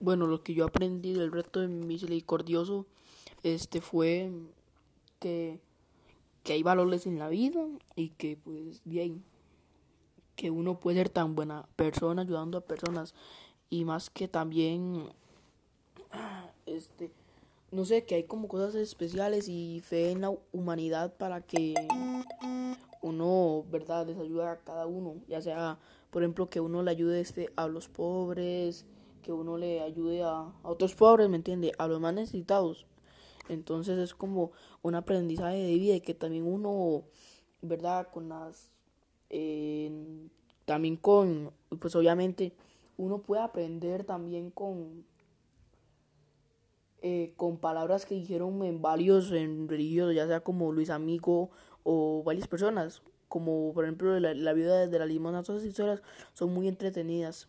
Bueno, lo que yo aprendí del reto de misericordioso este fue que, que hay valores en la vida y que pues bien que uno puede ser tan buena persona ayudando a personas. Y más que también este no sé que hay como cosas especiales y fe en la humanidad para que uno verdad les ayude a cada uno. Ya sea por ejemplo que uno le ayude este a los pobres que uno le ayude a, otros pobres, ¿me entiende? A los más necesitados. Entonces es como un aprendizaje de vida y que también uno, ¿verdad? Con las... Eh, también con, pues obviamente, uno puede aprender también con... Eh, con palabras que dijeron en varios en religiosos, ya sea como Luis Amigo o varias personas, como por ejemplo la, vida de la limona, todas esas historias son muy entretenidas.